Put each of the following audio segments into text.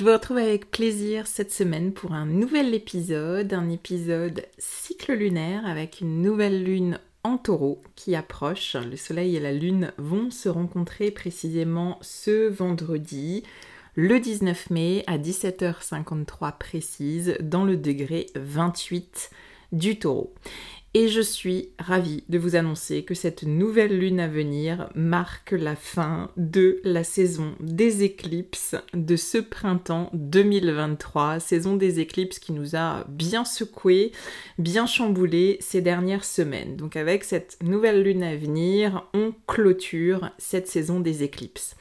Je vous retrouve avec plaisir cette semaine pour un nouvel épisode, un épisode cycle lunaire avec une nouvelle lune en taureau qui approche. Le soleil et la lune vont se rencontrer précisément ce vendredi, le 19 mai à 17h53 précise, dans le degré 28 du taureau. Et je suis ravie de vous annoncer que cette nouvelle lune à venir marque la fin de la saison des éclipses de ce printemps 2023, saison des éclipses qui nous a bien secoué, bien chamboulé ces dernières semaines. Donc avec cette nouvelle lune à venir, on clôture cette saison des éclipses.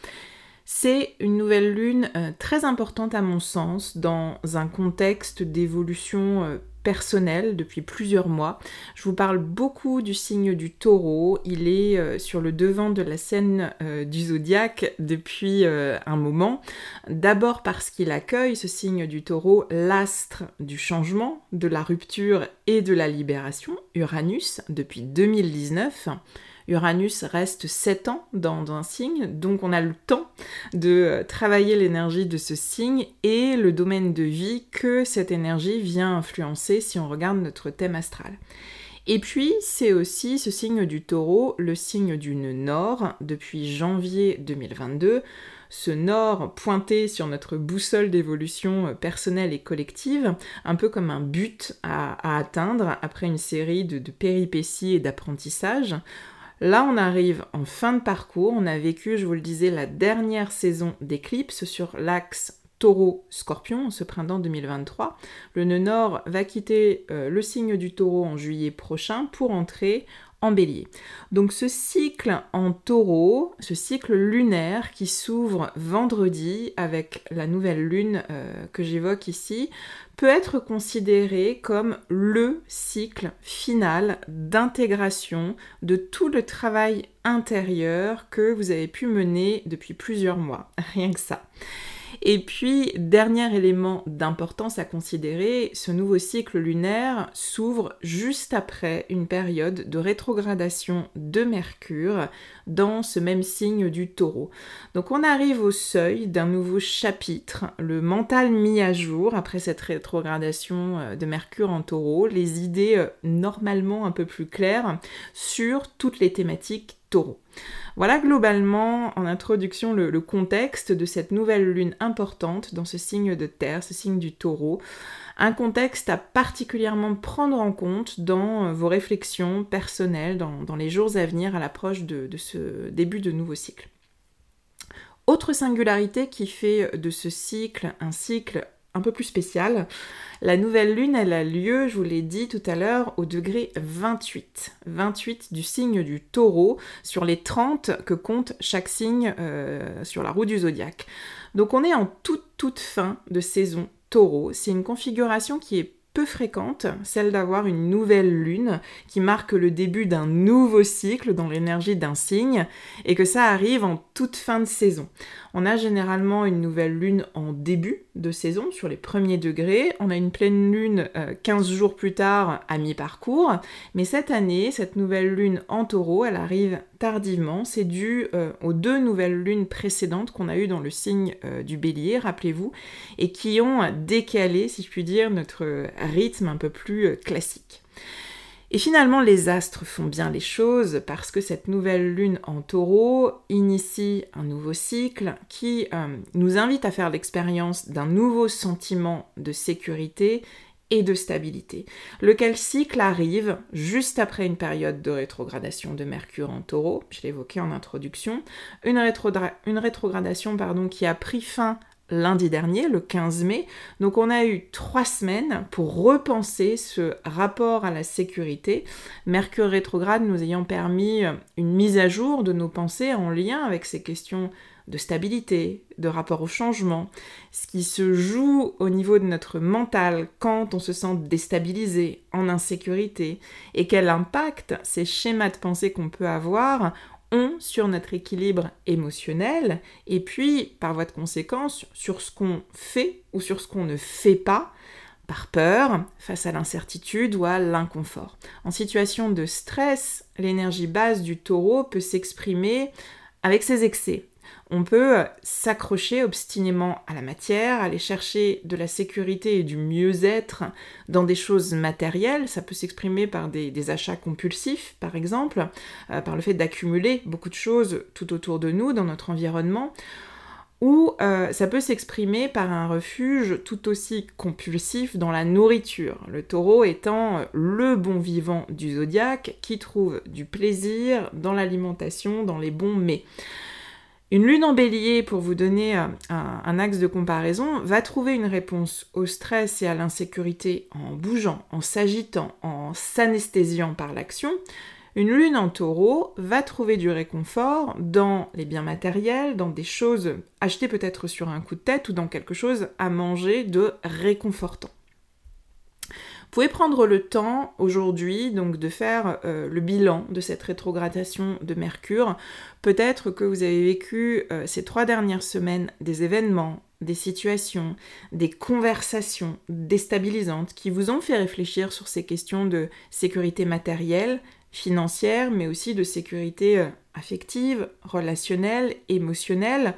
C'est une nouvelle lune euh, très importante à mon sens dans un contexte d'évolution euh, personnel depuis plusieurs mois. Je vous parle beaucoup du signe du taureau. Il est euh, sur le devant de la scène euh, du zodiaque depuis euh, un moment. D'abord parce qu'il accueille ce signe du taureau l'astre du changement, de la rupture et de la libération, Uranus, depuis 2019. Uranus reste 7 ans dans, un signe, donc on a le temps de euh, travailler l'énergie de ce signe et le domaine de vie que cette énergie vient influencer si on regarde notre thème astral. Et puis, c'est aussi ce signe du taureau, le signe d'une nord, depuis janvier 2022. Ce nord pointé sur notre boussole d'évolution euh, personnelle et collective, un peu comme un but à, atteindre après une série de, de péripéties et d'apprentissages. Là, on arrive en fin de parcours. On a vécu, je vous le disais, la dernière saison d'éclipse sur l'axe taureau-scorpion ce printemps 2023. Le nœud nord va quitter euh, le signe du taureau en juillet prochain pour entrer en. Donc ce cycle en taureau, ce cycle lunaire qui s'ouvre vendredi avec la nouvelle lune euh, que j'évoque ici, peut être considéré comme le cycle final d'intégration de tout le travail intérieur que vous avez pu mener depuis plusieurs mois. Rien que ça. Et puis, dernier élément d'importance à considérer, ce nouveau cycle lunaire s'ouvre juste après une période de rétrogradation de Mercure dans ce même signe du taureau. Donc on arrive au seuil d'un nouveau chapitre, le mental mis à jour après cette rétrogradation euh, de Mercure en taureau, les idées euh, normalement un peu plus claires sur toutes les thématiques Voilà globalement en introduction le, contexte de cette nouvelle lune importante dans ce signe de terre, ce signe du taureau. Un contexte à particulièrement prendre en compte dans euh, vos réflexions personnelles, dans, les jours à venir à l'approche de ce début de nouveau cycle. Autre singularité qui fait de ce cycle un cycle un peu plus spécial, la nouvelle lune, elle a lieu, je vous l'ai dit tout à l'heure, au degré 28. 28 du signe du taureau sur les 30 que compte chaque signe euh, sur la roue du zodiaque. Donc on est en toute toute fin de saison taureau. C'est une configuration qui est peu fréquente, celle d'avoir une nouvelle lune qui marque le début d'un nouveau cycle dans l'énergie d'un signe et que ça arrive en toute fin de saison. On a généralement une nouvelle lune en début de saison, sur les premiers degrés. On a une pleine lune 15 euh, jours plus tard à mi-parcours. Mais cette année, cette nouvelle lune en taureau, elle arrive tardivement. C'est dû euh, aux deux nouvelles lunes précédentes qu'on a eues dans le signe euh, du bélier, rappelez-vous, et qui ont décalé, si je puis dire, notre rythme un peu plus classique. Et finalement, les astres font bien les choses parce que cette nouvelle lune en taureau initie un nouveau cycle qui euh, nous invite à faire l'expérience d'un nouveau sentiment de sécurité et de stabilité, lequel cycle arrive juste après une période de rétrogradation de Mercure en taureau, je évoqué en introduction, une, une rétrogradation pardon, qui a pris fin lundi dernier, le 15 mai. Donc on a eu trois semaines pour repenser ce rapport à la sécurité. Mercure rétrograde nous ayant permis une mise à jour de nos pensées en lien avec ces questions de stabilité, de rapport au changement, ce qui se joue au niveau de notre mental quand on se sent déstabilisé, en insécurité, et quel impact ces schémas de pensée qu'on peut avoir sur notre équilibre émotionnel et puis par voie de conséquence sur ce qu'on fait ou sur ce qu'on ne fait pas par peur, face à l'incertitude ou à l'inconfort. En situation de stress, l'énergie basse du taureau peut s'exprimer avec ses excès, on peut euh, s'accrocher obstinément à la matière, aller chercher de la sécurité et du mieux-être dans des choses matérielles. Ça peut s'exprimer par des, achats compulsifs, par exemple, euh, par le fait d'accumuler beaucoup de choses tout autour de nous, dans notre environnement. Ou euh, ça peut s'exprimer par un refuge tout aussi compulsif dans la nourriture, le taureau étant le bon vivant du zodiaque qui trouve du plaisir dans l'alimentation, dans les bons mets. Une lune en bélier, pour vous donner euh, un, axe de comparaison, va trouver une réponse au stress et à l'insécurité en bougeant, en s'agitant, en s'anesthésiant par l'action. Une lune en taureau va trouver du réconfort dans les biens matériels, dans des choses achetées peut-être sur un coup de tête ou dans quelque chose à manger de réconfortant. Vous pouvez prendre le temps aujourd'hui donc de faire euh, le bilan de cette rétrogradation de Mercure. Peut-être que vous avez vécu euh, ces trois dernières semaines des événements, des situations, des conversations déstabilisantes qui vous ont fait réfléchir sur ces questions de sécurité matérielle, financière, mais aussi de sécurité euh, affective, relationnelle, émotionnelle.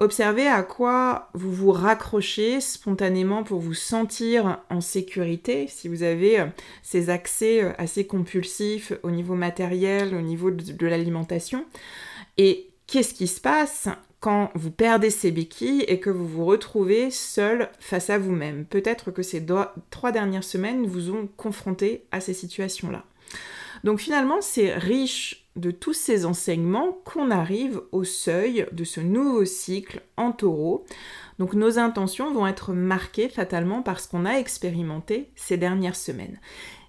Observez à quoi vous vous raccrochez spontanément pour vous sentir en sécurité. Si vous avez euh, ces accès euh, assez compulsifs au niveau matériel, au niveau de, l'alimentation. Et qu'est-ce qui se passe quand vous perdez ces béquilles et que vous vous retrouvez seul face à vous-même? Peut-être que ces trois dernières semaines vous ont confronté à ces situations-là. Donc finalement, c'est riche de tous ces enseignements qu'on arrive au seuil de ce nouveau cycle en taureau. Donc nos intentions vont être marquées fatalement par ce qu'on a expérimenté ces dernières semaines.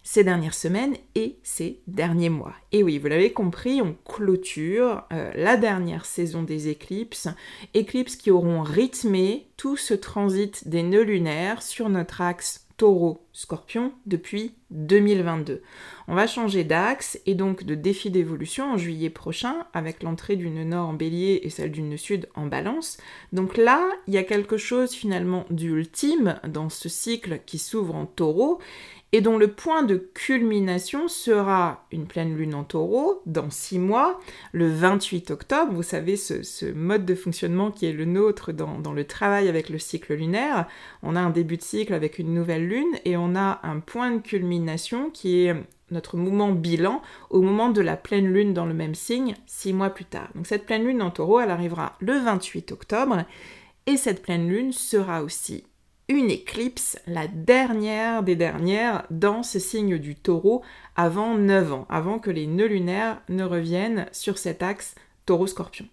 Ces dernières semaines et ces derniers mois. Et oui, vous l'avez compris, on clôture euh, la dernière saison des éclipses, éclipses qui auront rythmé tout ce transit des nœuds lunaires sur notre axe taureau-scorpion depuis 2022. On va changer d'axe et donc de défi d'évolution en juillet prochain avec l'entrée d'une nord en bélier et celle d'une sud en balance. Donc là, il y a quelque chose finalement d'ultime dans ce cycle qui s'ouvre en taureau et dont le point de culmination sera une pleine lune en taureau dans six mois, le 28 octobre. Vous savez, ce, mode de fonctionnement qui est le nôtre dans, le travail avec le cycle lunaire. On a un début de cycle avec une nouvelle lune et on a un point de culmination qui est notre mouvement bilan au moment de la pleine lune dans le même signe, six mois plus tard. Donc cette pleine lune en taureau, elle arrivera le 28 octobre et cette pleine lune sera aussi une éclipse, la dernière des dernières dans ce signe du taureau avant 9 ans, avant que les nœuds lunaires ne reviennent sur cet axe taureau-scorpion.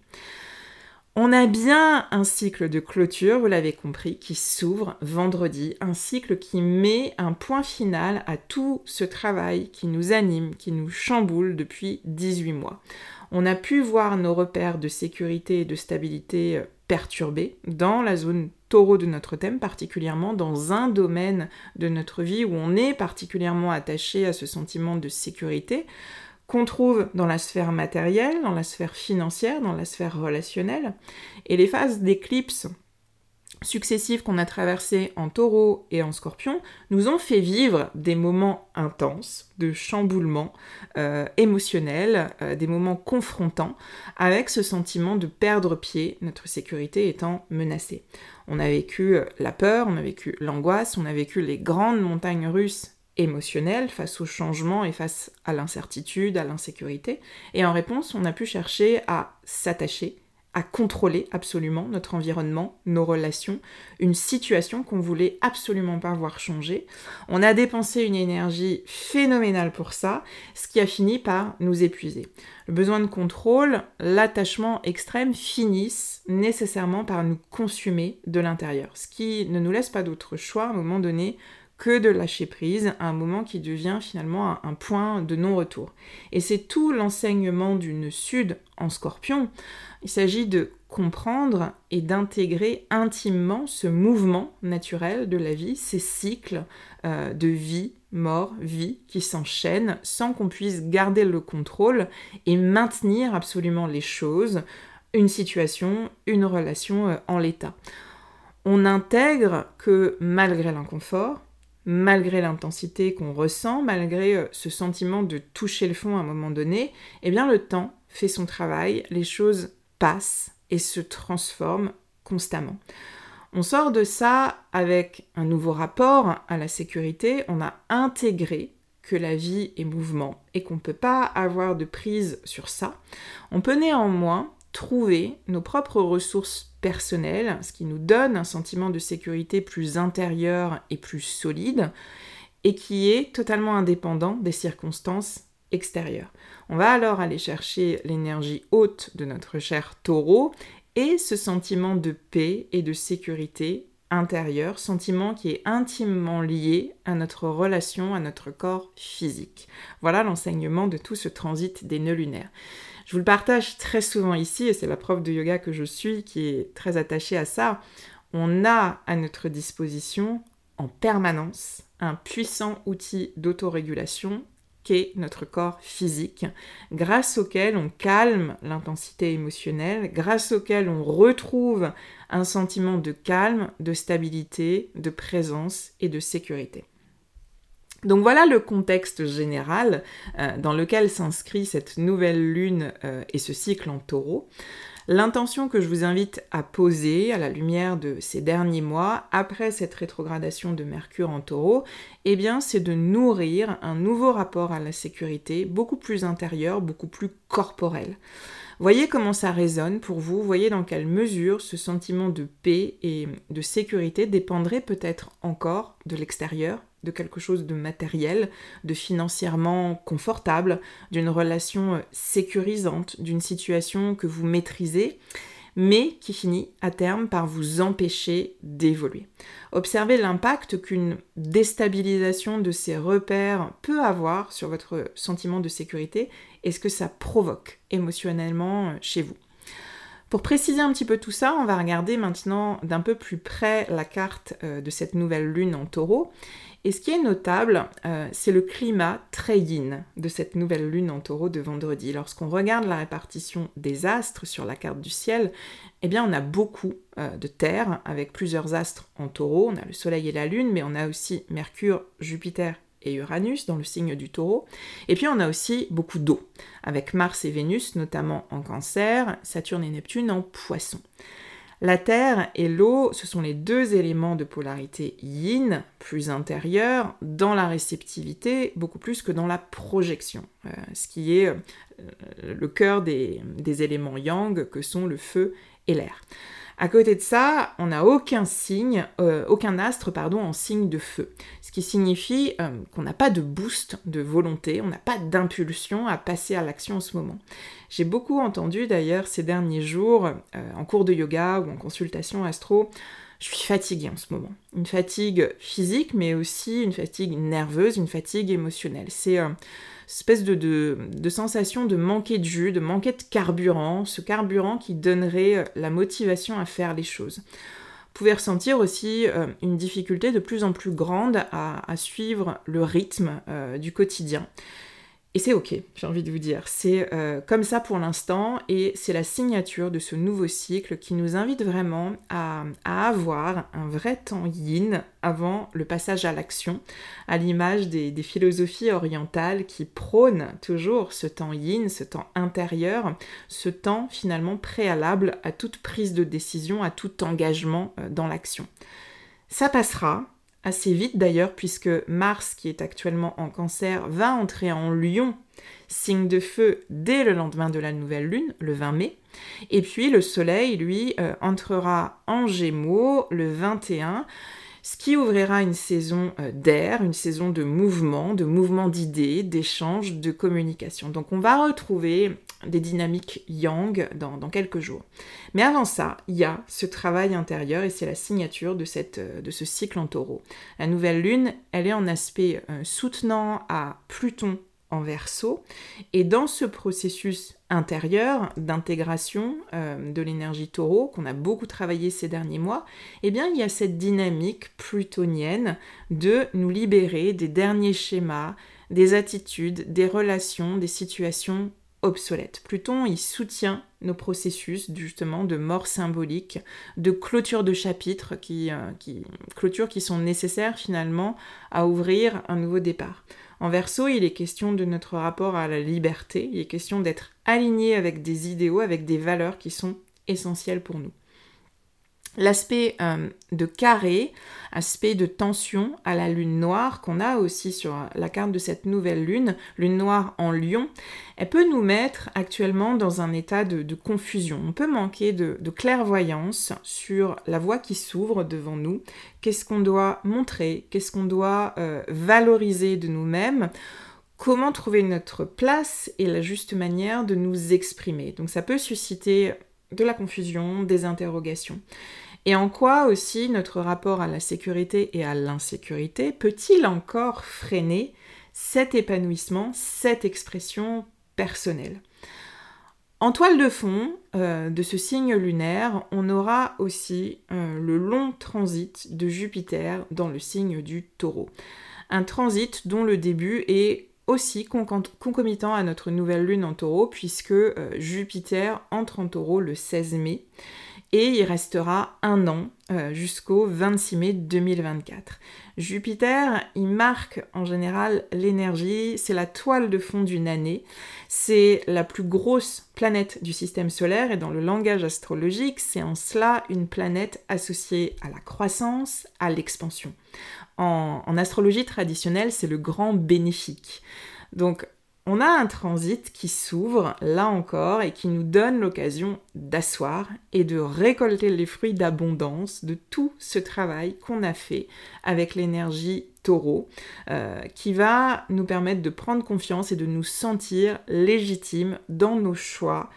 On a bien un cycle de clôture, vous l'avez compris, qui s'ouvre vendredi, un cycle qui met un point final à tout ce travail qui nous anime, qui nous chamboule depuis 18 mois. On a pu voir nos repères de sécurité et de stabilité perturbés dans la zone taureau de notre thème, particulièrement dans un domaine de notre vie où on est particulièrement attaché à ce sentiment de sécurité, qu'on trouve dans la sphère matérielle, dans la sphère financière, dans la sphère relationnelle. Et les phases d'éclipse successives qu'on a traversées en taureau et en scorpion nous ont fait vivre des moments intenses de chamboulement euh, émotionnel, euh, des moments confrontants, avec ce sentiment de perdre pied, notre sécurité étant menacée. On a vécu la peur, on a vécu l'angoisse, on a vécu les grandes montagnes russes émotionnelles face au changement et face à l'incertitude, à l'insécurité, et en réponse, on a pu chercher à s'attacher à contrôler absolument notre environnement, nos relations, une situation qu'on voulait absolument pas voir changer. On a dépensé une énergie phénoménale pour ça, ce qui a fini par nous épuiser. Le besoin de contrôle, l'attachement extrême finissent nécessairement par nous consumer de l'intérieur, ce qui ne nous laisse pas d'autre choix à un moment donné que de lâcher prise à un moment qui devient finalement un, point de non-retour. Et c'est tout l'enseignement d'une Sud en scorpion. Il s'agit de comprendre et d'intégrer intimement ce mouvement naturel de la vie, ces cycles euh, de vie, mort, vie qui s'enchaînent sans qu'on puisse garder le contrôle et maintenir absolument les choses, une situation, une relation euh, en l'état. On intègre que malgré l'inconfort, malgré l'intensité qu'on ressent, malgré euh, ce sentiment de toucher le fond à un moment donné, eh bien le temps fait son travail, les choses passent et se transforment constamment. On sort de ça avec un nouveau rapport à la sécurité, on a intégré que la vie est mouvement et qu'on ne peut pas avoir de prise sur ça. On peut néanmoins trouver nos propres ressources personnelles, ce qui nous donne un sentiment de sécurité plus intérieur et plus solide, et qui est totalement indépendant des circonstances extérieures. On va alors aller chercher l'énergie haute de notre cher taureau et ce sentiment de paix et de sécurité intérieure, sentiment qui est intimement lié à notre relation, à notre corps physique. Voilà l'enseignement de tout ce transit des nœuds lunaires. Je vous le partage très souvent ici, et c'est la prof de yoga que je suis qui est très attachée à ça. On a à notre disposition en permanence un puissant outil d'autorégulation qu'est notre corps physique, grâce auquel on calme l'intensité émotionnelle, grâce auquel on retrouve un sentiment de calme, de stabilité, de présence et de sécurité. Donc voilà le contexte général euh, dans lequel s'inscrit cette nouvelle lune euh, et ce cycle en taureau. L'intention que je vous invite à poser à la lumière de ces derniers mois, après cette rétrogradation de Mercure en taureau, eh bien c'est de nourrir un nouveau rapport à la sécurité, beaucoup plus intérieur, beaucoup plus corporel. Voyez comment ça résonne pour vous, voyez dans quelle mesure ce sentiment de paix et de sécurité dépendrait peut-être encore de l'extérieur, de quelque chose de matériel, de financièrement confortable, d'une relation euh, sécurisante, d'une situation que vous maîtrisez, mais qui finit à terme par vous empêcher d'évoluer. Observez l'impact qu'une déstabilisation de ces repères peut avoir sur votre sentiment de sécurité et ce que ça provoque émotionnellement euh, chez vous. Pour préciser un petit peu tout ça, on va regarder maintenant d'un peu plus près la carte euh, de cette nouvelle lune en taureau et ce qui est notable, euh, c'est le climat très yin de cette nouvelle lune en taureau de vendredi. Lorsqu'on regarde la répartition des astres sur la carte du ciel, eh bien on a beaucoup euh, de terre avec plusieurs astres en taureau. On a le soleil et la lune, mais on a aussi Mercure, Jupiter et Uranus dans le signe du taureau. Et puis on a aussi beaucoup d'eau, avec Mars et Vénus notamment en cancer, Saturne et Neptune en poisson. La terre et l'eau, ce sont les deux éléments de polarité yin, plus intérieurs, dans la réceptivité, beaucoup plus que dans la projection, euh, ce qui est euh, le cœur des, éléments yang que sont le feu et l'air. À côté de ça, on n'a aucun signe, euh, aucun astre pardon, en signe de feu, ce qui signifie euh, qu'on n'a pas de boost de volonté, on n'a pas d'impulsion à passer à l'action en ce moment. J'ai beaucoup entendu d'ailleurs ces derniers jours, euh, en cours de yoga ou en consultation astro, je suis fatiguée en ce moment. Une fatigue physique, mais aussi une fatigue nerveuse, une fatigue émotionnelle. C'est espèce de, de, sensation de manquer de jus, de manquer de carburant, ce carburant qui donnerait euh, la motivation à faire les choses. Vous pouvez ressentir aussi euh, une difficulté de plus en plus grande à, suivre le rythme euh, du quotidien. Et c'est ok, j'ai envie de vous dire. C'est euh, comme ça pour l'instant et c'est la signature de ce nouveau cycle qui nous invite vraiment à, avoir un vrai temps yin avant le passage à l'action, à l'image des, philosophies orientales qui prônent toujours ce temps yin, ce temps intérieur, ce temps finalement préalable à toute prise de décision, à tout engagement euh, dans l'action. Ça passera, assez vite d'ailleurs, puisque Mars, qui est actuellement en cancer, va entrer en lion, signe de feu, dès le lendemain de la nouvelle lune, le 20 mai. Et puis le Soleil, lui, euh, entrera en gémeaux le 21 ce qui ouvrira une saison euh, d'air, une saison de mouvement, de mouvement d'idées, d'échanges, de communication. Donc on va retrouver des dynamiques yang dans, quelques jours. Mais avant ça, il y a ce travail intérieur et c'est la signature de, euh, de ce cycle en taureau. La nouvelle lune, elle est en aspect euh, soutenant à Pluton en verso. Et dans ce processus intérieur d'intégration euh, de l'énergie taureau, qu'on a beaucoup travaillé ces derniers mois, eh bien il y a cette dynamique plutonienne de nous libérer des derniers schémas, des attitudes, des relations, des situations obsolètes. Pluton, il soutient nos processus justement de mort symbolique, de clôture de chapitres qui, euh, qui, qui sont nécessaires finalement à ouvrir un nouveau départ. En verso, il est question de notre rapport à la liberté, il est question d'être aligné avec des idéaux, avec des valeurs qui sont essentielles pour nous. L'aspect euh, de carré, aspect de tension à la lune noire qu'on a aussi sur la carte de cette nouvelle lune, lune noire en lion, elle peut nous mettre actuellement dans un état de, confusion. On peut manquer de, clairvoyance sur la voie qui s'ouvre devant nous, qu'est-ce qu'on doit montrer, qu'est-ce qu'on doit euh, valoriser de nous-mêmes? Comment trouver notre place et la juste manière de nous exprimer? Donc ça peut susciter de la confusion, des interrogations. Et en quoi aussi notre rapport à la sécurité et à l'insécurité peut-il encore freiner cet épanouissement, cette expression personnelle? En toile de fond euh, de ce signe lunaire, on aura aussi euh, le long transit de Jupiter dans le signe du taureau. Un transit dont le début est aussi concomitant à notre nouvelle lune en taureau, puisque euh, Jupiter entre en taureau le 16 mai et il restera un an euh, jusqu'au 26 mai 2024. Jupiter, il marque en général l'énergie, c'est la toile de fond d'une année, c'est la plus grosse planète du système solaire et dans le langage astrologique, c'est en cela une planète associée à la croissance, à l'expansion. En, en astrologie traditionnelle, c'est le grand bénéfique. Donc on a un transit qui s'ouvre là encore et qui nous donne l'occasion d'asseoir et de récolter les fruits d'abondance de tout ce travail qu'on a fait avec l'énergie taureau, euh, qui va nous permettre de prendre confiance et de nous sentir légitimes dans nos choix,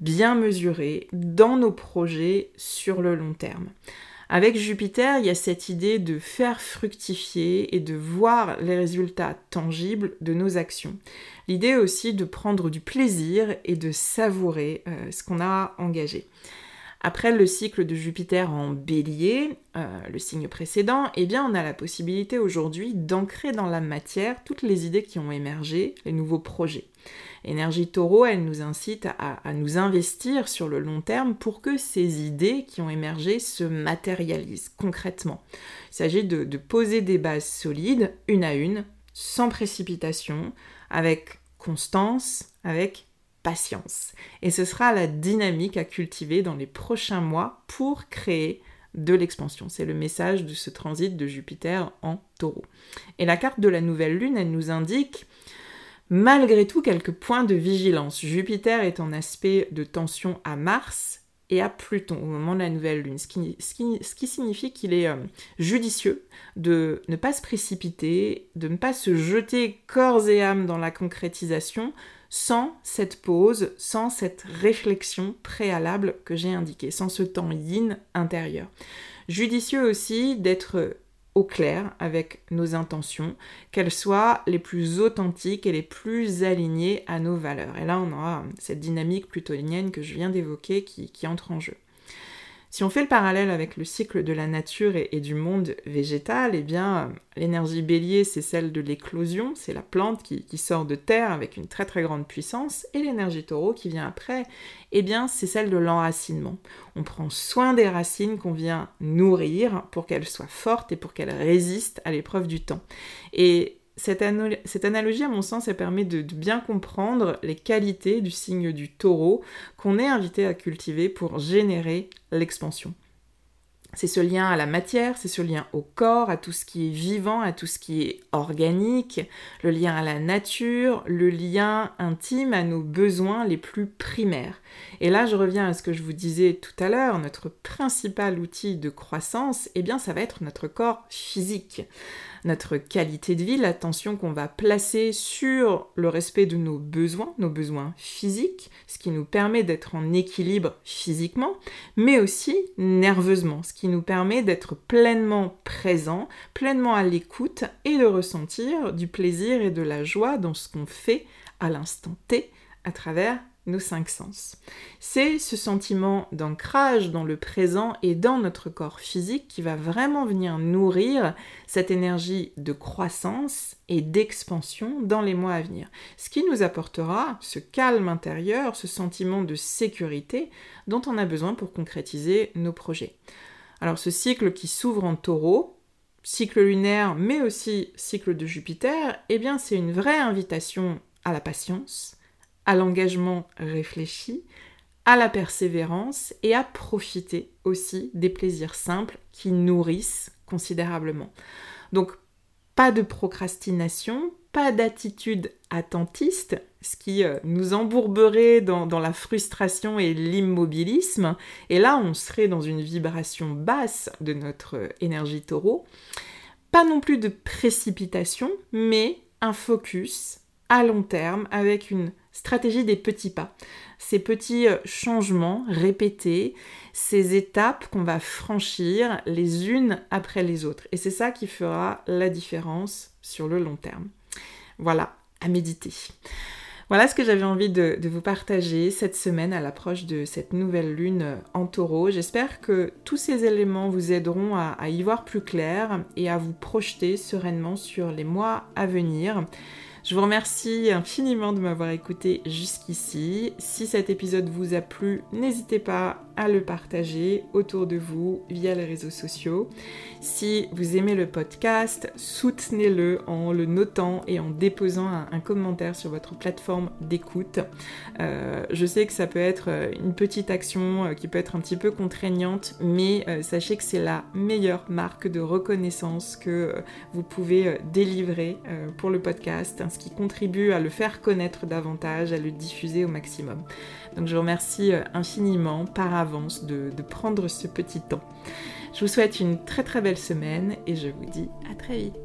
bien mesurés, dans nos projets sur le long terme. Avec Jupiter, il y a cette idée de faire fructifier et de voir les résultats tangibles de nos actions. L'idée aussi de prendre du plaisir et de savourer euh, ce qu'on a engagé. Après le cycle de Jupiter en bélier, euh, le signe précédent, eh bien on a la possibilité aujourd'hui d'ancrer dans la matière toutes les idées qui ont émergé, les nouveaux projets. L'énergie taureau, elle nous incite à, nous investir sur le long terme pour que ces idées qui ont émergé se matérialisent concrètement. Il s'agit de poser des bases solides, une à une, sans précipitation, avec constance, avec patience. Et ce sera la dynamique à cultiver dans les prochains mois pour créer de l'expansion. C'est le message de ce transit de Jupiter en taureau. Et la carte de la nouvelle lune, elle nous indique malgré tout quelques points de vigilance. Jupiter est en aspect de tension à Mars et à Pluton au moment de la nouvelle lune, ce qui, signifie qu'il est euh, judicieux de ne pas se précipiter, de ne pas se jeter corps et âme dans la concrétisation, sans cette pause, sans cette réflexion préalable que j'ai indiquée, sans ce temps yin intérieur. Judicieux aussi d'être au clair avec nos intentions, qu'elles soient les plus authentiques et les plus alignées à nos valeurs. Et là, on aura cette dynamique plutonienne que je viens d'évoquer qui, qui entre en jeu. Si on fait le parallèle avec le cycle de la nature et, du monde végétal, eh bien, l'énergie bélier, c'est celle de l'éclosion, c'est la plante qui, sort de terre avec une très très grande puissance, et l'énergie taureau qui vient après, eh bien, c'est celle de l'enracinement. On prend soin des racines qu'on vient nourrir pour qu'elles soient fortes et pour qu'elles résistent à l'épreuve du temps. Cette, analogie, à mon sens, elle permet de, bien comprendre les qualités du signe du taureau qu'on est invité à cultiver pour générer l'expansion. C'est ce lien à la matière, c'est ce lien au corps, à tout ce qui est vivant, à tout ce qui est organique, le lien à la nature, le lien intime à nos besoins les plus primaires. Et là, je reviens à ce que je vous disais tout à l'heure, notre principal outil de croissance, eh bien, ça va être notre corps physique notre qualité de vie, l'attention qu'on va placer sur le respect de nos besoins, nos besoins physiques, ce qui nous permet d'être en équilibre physiquement, mais aussi nerveusement, ce qui nous permet d'être pleinement présent, pleinement à l'écoute et de ressentir du plaisir et de la joie dans ce qu'on fait à l'instant T à travers nos cinq sens. C'est ce sentiment d'ancrage dans le présent et dans notre corps physique qui va vraiment venir nourrir cette énergie de croissance et d'expansion dans les mois à venir. Ce qui nous apportera ce calme intérieur, ce sentiment de sécurité dont on a besoin pour concrétiser nos projets. Alors ce cycle qui s'ouvre en taureau, cycle lunaire mais aussi cycle de Jupiter, eh bien c'est une vraie invitation à la patience, à l'engagement réfléchi, à la persévérance et à profiter aussi des plaisirs simples qui nourrissent considérablement. Donc pas de procrastination, pas d'attitude attentiste, ce qui euh, nous embourberait dans, dans la frustration et l'immobilisme, et là on serait dans une vibration basse de notre énergie taureau. Pas non plus de précipitation, mais un focus à long terme avec une stratégie des petits pas. Ces petits euh, changements répétés, ces étapes qu'on va franchir les unes après les autres. Et c'est ça qui fera la différence sur le long terme. Voilà, à méditer. Voilà ce que j'avais envie de, vous partager cette semaine à l'approche de cette nouvelle lune en taureau. J'espère que tous ces éléments vous aideront à y voir plus clair et à vous projeter sereinement sur les mois à venir. Je vous remercie infiniment de m'avoir écouté jusqu'ici. Si cet épisode vous a plu, n'hésitez pas à le partager autour de vous via les réseaux sociaux. Si vous aimez le podcast, soutenez-le en le notant et en déposant un, commentaire sur votre plateforme d'écoute. Euh, je sais que ça peut être euh, une petite action euh, qui peut être un petit peu contraignante, mais sachez que c'est la meilleure marque de reconnaissance que vous pouvez délivrer pour le podcast, qui contribue à le faire connaître davantage, à le diffuser au maximum. Donc je vous remercie infiniment par avance de, de prendre ce petit temps. Je vous souhaite une très très belle semaine et je vous dis à très vite.